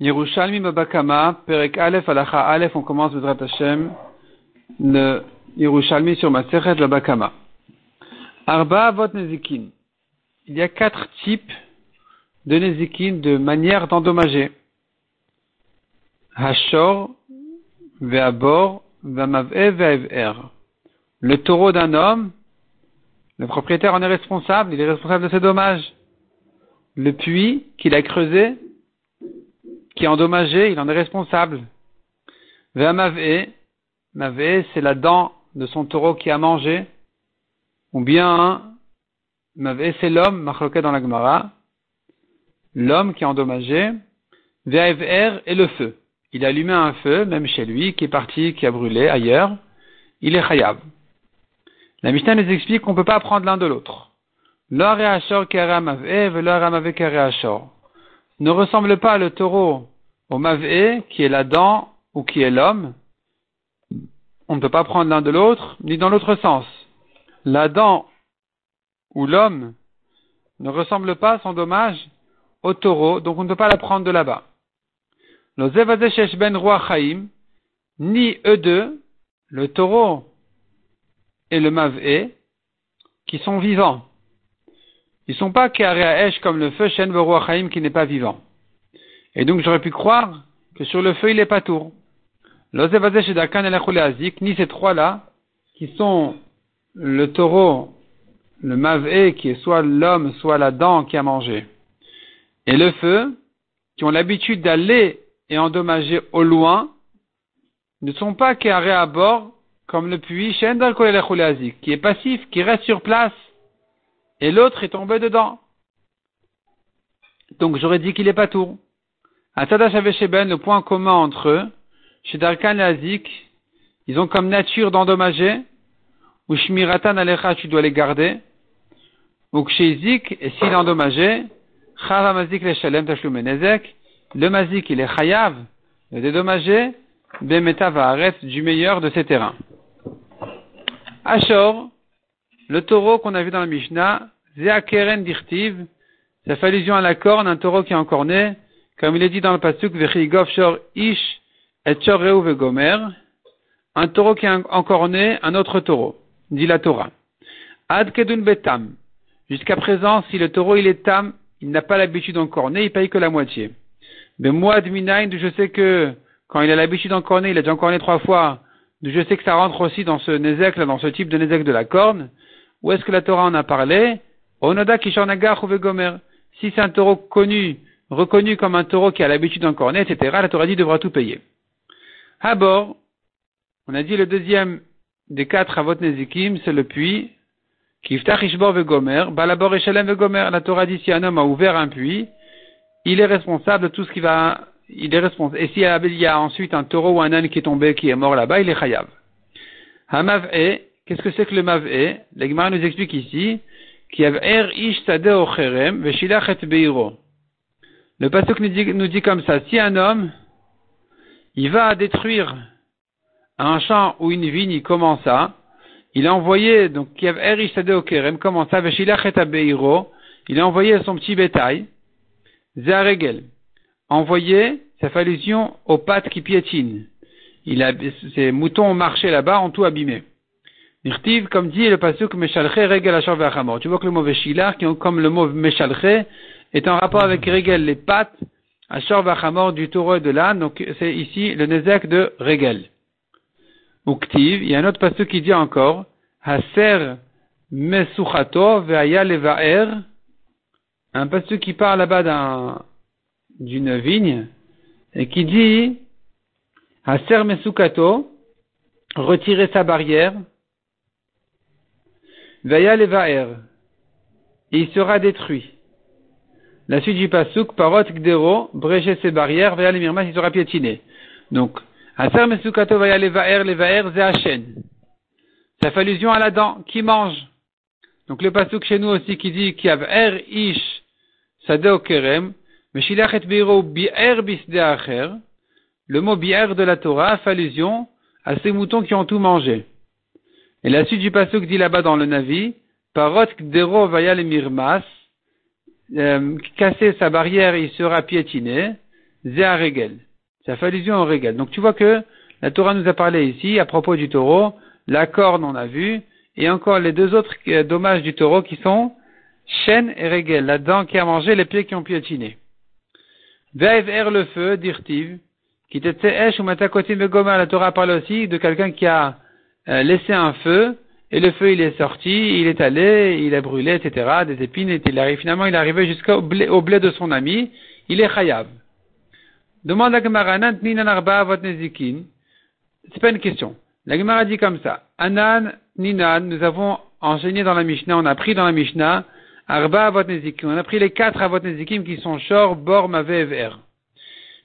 Yerushalmi Babakama, Perek Aleph, Alacha Aleph, on commence Bezrat Hashem, le Yerushalmi sur Masechet Babakama. Arba Avot Nezikin. Il y a quatre types de Nezikin, de manière d'endommager. Hashor, Ve'abor, Ve'amav'e, Ve'ev'er. Le taureau d'un homme, le propriétaire en est responsable, il est responsable de ses dommages. Le puits qu'il a creusé, qui est endommagé, il en est responsable. Ve'amav'e, Mav'e, c'est la dent de son taureau qui a mangé, ou bien, Mav'e, c'est l'homme, machloqué dans la Gemara, l'homme qui est endommagé, Ve'ev'er est le feu. Il a allumé un feu, même chez lui, qui est parti, qui a brûlé ailleurs, il est chayab. La Mishnah nous explique qu'on ne peut pas prendre l'un de l'autre. Ne ressemble pas le taureau au mavé, qui est la dent ou qui est l'homme. On ne peut pas prendre l'un de l'autre, ni dans l'autre sens. La dent ou l'homme ne ressemble pas, sans dommage, au taureau, donc on ne peut pas la prendre de là-bas. Ben ni eux deux, le taureau et le Mav'e, qui sont vivants. Ils ne sont pas Esh comme le feu Shen Chaim qui n'est pas vivant. Et donc j'aurais pu croire que sur le feu il est pas tour. Ni ces trois-là, qui sont le taureau, le Mav'e, qui est soit l'homme, soit la dent qui a mangé, et le feu, qui ont l'habitude d'aller et endommager au loin, ne sont pas carrés à bord comme le puits qui est passif, qui reste sur place, et l'autre est tombé dedans. Donc j'aurais dit qu'il est pas tour. À Sheben, le point commun entre eux, chez Darkan et Azik, ils ont comme nature d'endommager, ou Shmiratan Alecha, tu dois les garder, ou chez Zik, et s'il est endommagé, Mazik le Shalem le Mazik il est Chayav, le dédommagé, Bemeta va du meilleur de ses terrains. Ashor, le taureau qu'on a vu dans la Mishnah, Zeakeren dirtiv, ça fait allusion à la corne, un taureau qui est encore né, comme il est dit dans le pasuk, Vechigov shor ish et vegomer, un taureau qui est encore né, un autre taureau, dit la Torah. Ad kedun betam. Jusqu'à présent, si le taureau il est tam, il n'a pas l'habitude né, il paye que la moitié. Mais moi, je sais que quand il a l'habitude né, il a déjà né trois fois, je sais que ça rentre aussi dans ce nezek, dans ce type de nezek de la corne. Où est-ce que la Torah en a parlé? Onoda kisharnagar ou gomer. Si c'est un taureau connu, reconnu comme un taureau qui a l'habitude d'encorner, etc., la Torah dit devra tout payer. Habor, on a dit le deuxième des quatre avot nezikim, c'est le puits. Kiftach ishbor vegomer, balabor. La Torah dit si un homme a ouvert un puits, il est responsable de tout ce qui va il est responsable. Et s'il y, a ensuite un taureau ou un âne qui est tombé, qui est mort là-bas, il est chayav. Hamav'e, qu'est-ce que c'est que le mav'e L'Egmar nous explique ici, er ish ocherem, beiro. Le pasuk nous dit, nous dit comme ça, si un homme, il va détruire un champ ou une vigne, il commence à, il a envoyé, donc, er ish ocherem, comment ça, il a envoyé son petit bétail, zaregel envoyé, ça fait allusion aux pattes qui piétinent. Il a, ces moutons ont marché là-bas, ont tout abîmé. Nirtiv, comme dit le pasuk Meshalche Regel. Tu vois que le mot Veshilar, comme le mot Meshalche, est en rapport avec Regel, les pattes, Ashor Vachamor du taureau de l'âne. Donc c'est ici le Nezek de Regel. Uktiv, il y a un autre pasuk qui dit encore, Haser Mesuchato Ve'aya Levaer. Un pasuk qui parle là-bas d'un, d'une vigne et qui dit Haser Mesukato, retirer sa barrière, Vaya Levaer, et il sera détruit. La suite du pasuk, Parot Gdero, brécher ses barrières, Vaya Mirmas, il sera piétiné. Donc, Haser Mesukato Vaya Levaer, Levaer Zehachen. Ça fait allusion à la dent qui mange. Donc le pasuk chez nous aussi qui dit a Er Ish Sadeo Kerem, le mot bi'er de la Torah fait allusion à ces moutons qui ont tout mangé. Et la suite du pasuk dit là-bas dans le Navi, Parot kdero vaya mirmas, euh, casser sa barrière, il sera piétiné, Zéa Regel. Ça fait allusion au Regel. Donc tu vois que la Torah nous a parlé ici, à propos du taureau, la corne on a vu, et encore les deux autres euh, dommages du taureau qui sont chêne et Regel, la dent qui a mangé, les pieds qui ont piétiné. Ve'ev er le feu, dirtiv, qui était ou matakotim La Torah parle aussi de quelqu'un qui a euh, laissé un feu, et le feu il est sorti, il est allé, il a brûlé, etc., des épines, et il arrive, finalement il est arrivé jusqu'au blé, au blé de son ami, il est chayav. Demande à Gemara. C'est pas une question. La Gemara dit comme ça. Anan, Ninan, nous avons enseigné dans la Mishnah, on a pris dans la Mishnah, Arba avot nezikim. On a pris les quatre avot nezikim qui sont Shor, Bor, Mavev, Er.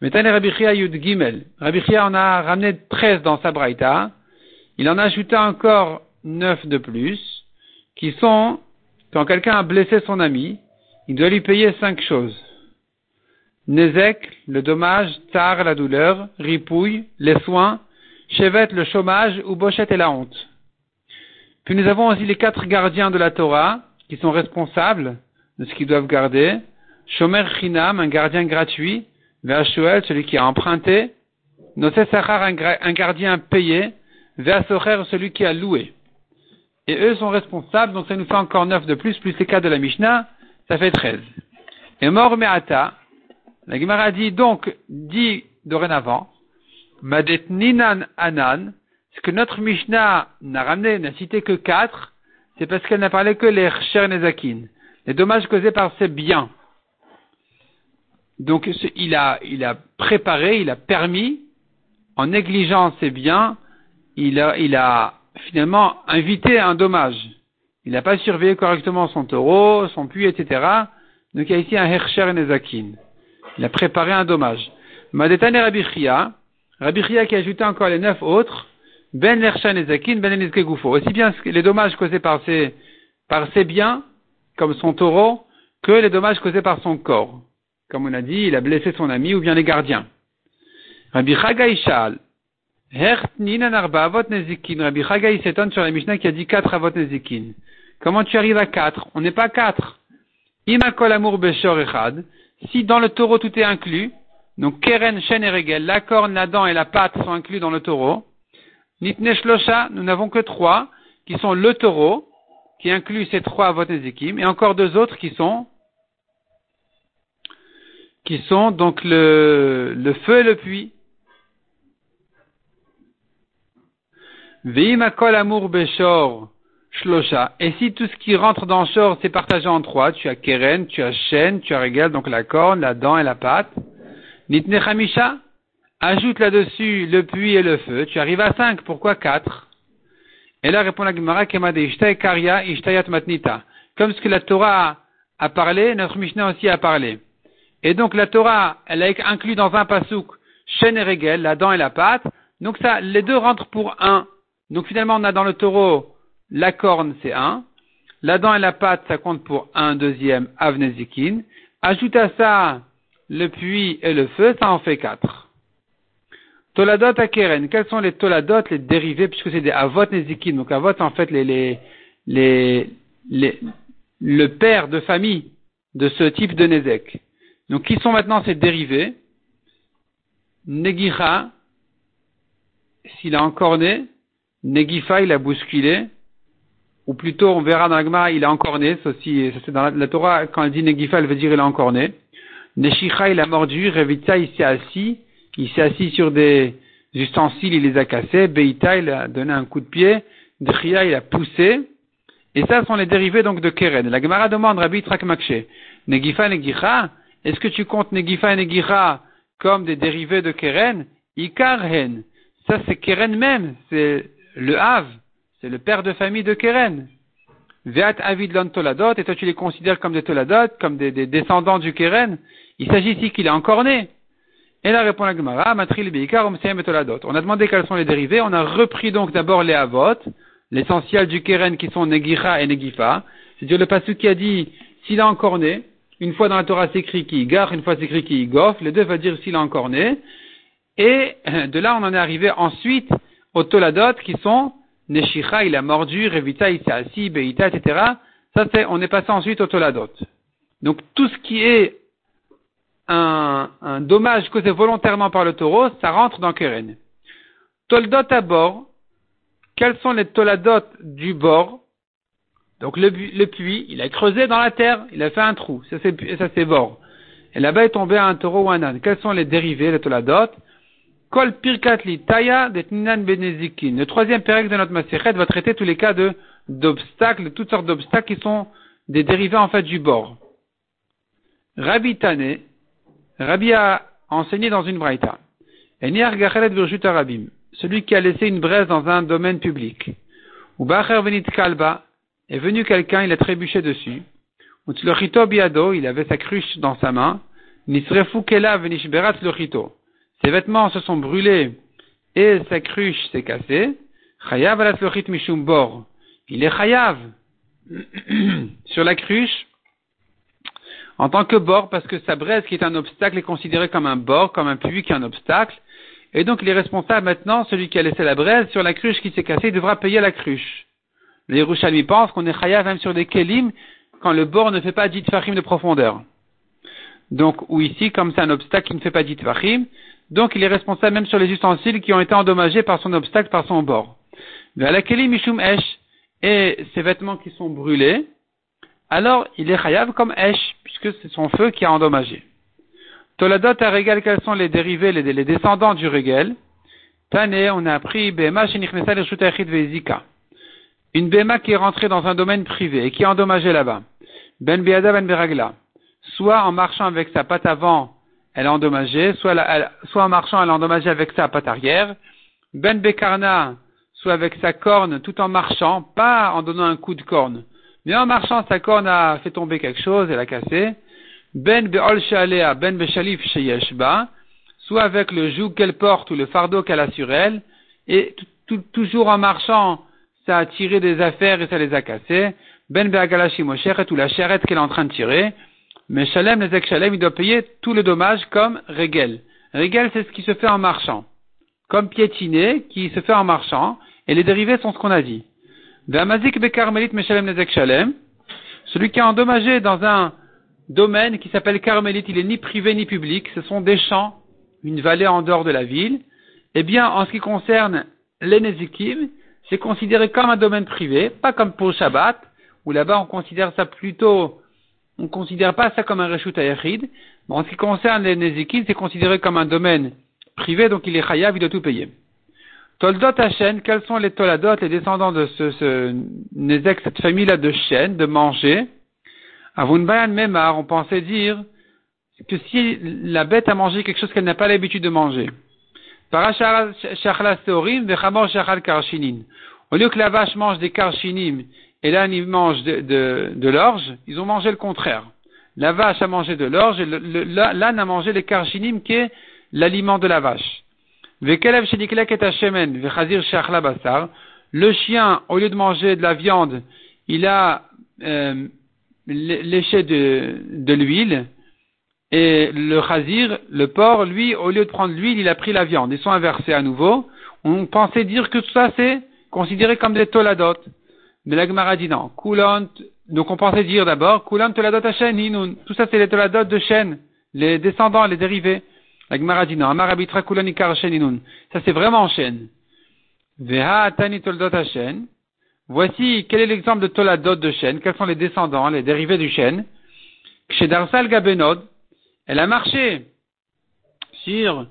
Maintenant, Rabbi Chia Yud Gimel. Rabbi Chia en a ramené 13 dans sa braïta. Il en a ajouté encore 9 de plus, qui sont, quand quelqu'un a blessé son ami, il doit lui payer cinq choses. Nezek, le dommage, Tar, la douleur, Ripouille, les soins, Chevet, le chômage, ou Bochet et la honte. Puis nous avons aussi les quatre gardiens de la Torah, qui sont responsables de ce qu'ils doivent garder. Shomer Chinam, un gardien gratuit, Ve'ashuel, celui qui a emprunté, Nosé Sachar, un gardien payé, Ve'asocher, celui qui a loué. Et eux sont responsables, donc ça nous fait encore neuf de plus, plus les cas de la Mishnah, ça fait treize. Et mort Me'ata, la Gemara dit donc, dit dorénavant, Madet Ninan Anan, ce que notre Mishnah n'a ramené, n'a cité que quatre, c'est parce qu'elle n'a parlé que les Cher Nezakin, les dommages causés par ses biens. Donc il a, il a préparé, il a permis, en négligeant ses biens, il a, il a finalement invité un dommage. Il n'a pas surveillé correctement son taureau, son puits, etc. Donc il y a ici un Hercher Nezakin. Il a préparé un dommage. Madetane Rabbi Chia, Rabbi qui a ajouté encore les neuf autres, Ben Hercher Nezakin, Ben Goufo. Aussi bien les dommages causés par ses, par ses biens, comme son taureau, que les dommages causés par son corps. Comme on a dit, il a blessé son ami ou bien les gardiens. Rabbi Chagai. Rabbi Chagai s'étonne sur la Mishnah qui a dit quatre avot nezikin. Comment tu arrives à quatre? On n'est pas quatre. Imakol amour beshor echad. Si dans le taureau tout est inclus, donc keren, shen et regel, la corne, la dent et la patte sont inclus dans le taureau. Nitne shlosha, nous n'avons que trois, qui sont le taureau, qui inclut ces trois avot nezikim, et encore deux autres qui sont qui sont donc le, le feu et le puits. Veimakol amour beshor shlosha. Et si tout ce qui rentre dans shor c'est partagé en trois, tu as keren, tu as chêne, tu as régal, donc la corne, la dent et la pâte. Nitne chamisha. Ajoute là-dessus le puits et le feu, tu arrives à cinq. Pourquoi quatre? Et là répond la Gemara Kemade Ishtai Karya Ishtayat Matnita. Comme ce que la Torah a parlé, notre Mishnah aussi a parlé. Et donc la Torah, elle a inclus dans un pasouk chêne et régel, la dent et la pâte. Donc ça, les deux rentrent pour un. Donc finalement, on a dans le taureau la corne, c'est un. La dent et la pâte, ça compte pour un deuxième avnezikin. Ajoute à ça le puits et le feu, ça en fait quatre. Toladot à Keren. Quels sont les toladot, les dérivés, puisque c'est des avot nezikin. Donc avot, en fait, les, les, les, les, le père de famille de ce type de nezek. Donc, qui sont maintenant ces dérivés? Negira, s'il a encore né, Negifa, il a bousculé, ou plutôt, on verra dans l'agma, il a encore né, ça c'est dans la, Torah, quand elle dit Negifa, elle veut dire il a encore né. Neshicha, il a mordu, Revitza, il s'est assis, il s'est assis sur des ustensiles, il les a cassés, Beita, il a donné un coup de pied, Dria, il a poussé, et ça sont les dérivés donc de Keren. La Gemara demande, Rabbi Trakmakshe, Negifa, Negicha, est-ce que tu comptes Negifa et Negira comme des dérivés de Keren? Ikarhen. Ça, c'est Keren même. C'est le Hav. C'est le père de famille de Keren. Veat Avid Toladot. Et toi, tu les considères comme des Toladot, comme des, descendants du Keren. Il s'agit ici qu'il est encore né. Et là répond la Gemara, Matril Beikar, et Toladot. On a demandé quels sont les dérivés. On a repris donc d'abord les Avot, l'essentiel du Keren qui sont Negira et Negifa. C'est-à-dire le passage qui a dit, s'il est encore né, une fois dans la Torah, c'est écrit qui gare, une fois c'est écrit qui goff. Les deux veulent dire s'il a encore né. Et de là, on en est arrivé ensuite aux qui sont Neshicha, il a mordu, Revita, il s'est assis, Beita, etc. Ça, c'est, on est passé ensuite aux Toladot. Donc, tout ce qui est un, un dommage causé volontairement par le taureau, ça rentre dans Keren. Toldot à bord, quels sont les toladot du bord? Donc le, puits, il a creusé dans la terre, il a fait un trou, ça c'est bord. Et là-bas est tombé un taureau ou un âne. Quels sont les dérivés, les toladot Kol pirkatli taya benezikin. Le troisième pérec de notre Maseret va traiter tous les cas d'obstacles, toutes sortes d'obstacles qui sont des dérivés en fait du bord. Rabbi Tane, Rabbi a enseigné dans une braïta. Celui qui a laissé une braise dans un domaine public. Ou venit kalba, est venu quelqu'un, il a trébuché dessus. Ou biado, il avait sa cruche dans sa main. Nisrefu kela venishberat lechito. Ses vêtements se sont brûlés et sa cruche s'est cassée. Chayav alat mishum bor. Il est chayav sur la cruche en tant que bord parce que sa braise qui est un obstacle est considérée comme un bord, comme un puits qui est un obstacle. Et donc il est responsable maintenant, celui qui a laissé la braise sur la cruche qui s'est cassée, il devra payer la cruche. Les Yerushalmi pensent qu'on est chayav même sur des kelim quand le bord ne fait pas dit fachim de profondeur. Donc, ou ici, comme c'est un obstacle qui ne fait pas dit fachim, donc il est responsable même sur les ustensiles qui ont été endommagés par son obstacle, par son bord. la mishum esh, et ses vêtements qui sont brûlés, alors il est chayav comme esh, puisque c'est son feu qui a endommagé. Toladot à régal, quels sont les dérivés, les, descendants du régal Tane, on a appris Bema Vezika. Une Bema qui est rentrée dans un domaine privé et qui est endommagée là-bas. Ben Beada Ben Beragla. Soit en marchant avec sa patte avant, elle est endommagée, soit, en marchant, elle est endommagée avec sa patte arrière. Ben Bekarna, soit avec sa corne tout en marchant, pas en donnant un coup de corne, mais en marchant, sa corne a fait tomber quelque chose, elle a cassé. Ben be'ol shalea, ben sheyeshba, soit avec le joug qu'elle porte ou le fardeau qu'elle a sur elle, et toujours en marchant, ça a tiré des affaires et ça les a cassées. Ben be'agalashi mosheret ou la charrette qu'elle est en train de tirer. Mais Shalem, les Shalem, il doit payer tout le dommage comme Regel. Regel, c'est ce qui se fait en marchant. Comme piétiner, qui se fait en marchant, et les dérivés sont ce qu'on a dit. Celui qui a endommagé dans un domaine qui s'appelle Carmélite, il est ni privé ni public, ce sont des champs, une vallée en dehors de la ville. Eh bien, en ce qui concerne les Nezikim, c'est considéré comme un domaine privé, pas comme pour Shabbat, où là-bas on considère ça plutôt, on considère pas ça comme un Reshut Ayachid. Mais en ce qui concerne les Nezikim, c'est considéré comme un domaine privé, donc il est Chayav, il doit tout payer. Toldot Hashem, quels sont les Toladot, les descendants de ce, ce cette famille-là de chênes, de manger Avunbayan Memar, on pensait dire que si la bête a mangé quelque chose qu'elle n'a pas l'habitude de manger. Au lieu que la vache mange des karchinim et l'âne il mange de, de, l'orge, ils ont mangé le contraire. La vache a mangé de l'orge et l'âne a mangé les karchinim qui est l'aliment de la vache. Le chien, au lieu de manger de la viande, il a euh, léché de, l'huile. Et le chazir, le porc, lui, au lieu de prendre l'huile, il a pris la viande. Ils sont inversés à nouveau. On pensait dire que tout ça, c'est considéré comme des toladot. Mais la Gemara dit non. donc on pensait dire d'abord, kulant toladot Tout ça, c'est les toladot de chêne. Les descendants, les dérivés. La Gemara dit non. Amar abitra kulanikar Ça c'est vraiment chêne. Veha atani toldot chêne. Voici quel est l'exemple de toladot de chêne. Quels sont les descendants, les dérivés du chêne. Chez Darsal Gabenod, elle a marché sur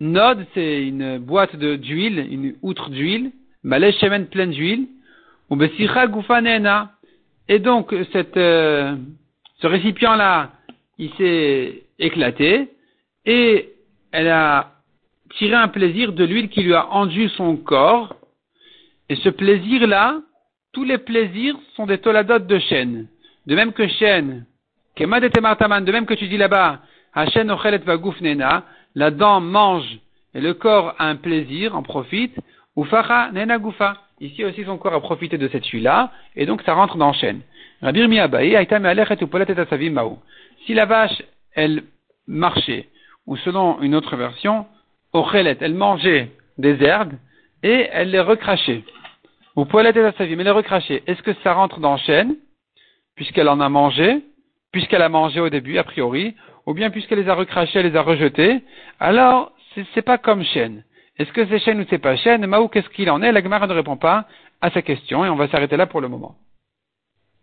Nod, c'est une boîte d'huile, une outre d'huile, Malé pleine d'huile. Et donc, cette, euh, ce récipient-là, il s'est éclaté, et elle a tiré un plaisir de l'huile qui lui a enduit son corps. Et ce plaisir-là, tous les plaisirs sont des toladot de chêne. De même que chêne, de même que tu dis là-bas, la dent mange et le corps a un plaisir, en profite, ou nena gufa. Ici aussi son corps a profité de cette huile-là, et donc ça rentre dans chêne. Si la vache, elle marchait ou selon une autre version, Ochelet, elle mangeait des herbes et elle les recrachait. Ou Poelet et mais elle les recrachait. Est-ce que ça rentre dans chêne, puisqu'elle en a mangé, puisqu'elle a mangé au début, a priori, ou bien puisqu'elle les a recrachés, elle les a rejetés, alors c'est pas comme chêne. Est-ce que c'est chêne ou c'est pas chêne Maou, qu'est-ce qu'il en est? La Gemara ne répond pas à sa question et on va s'arrêter là pour le moment.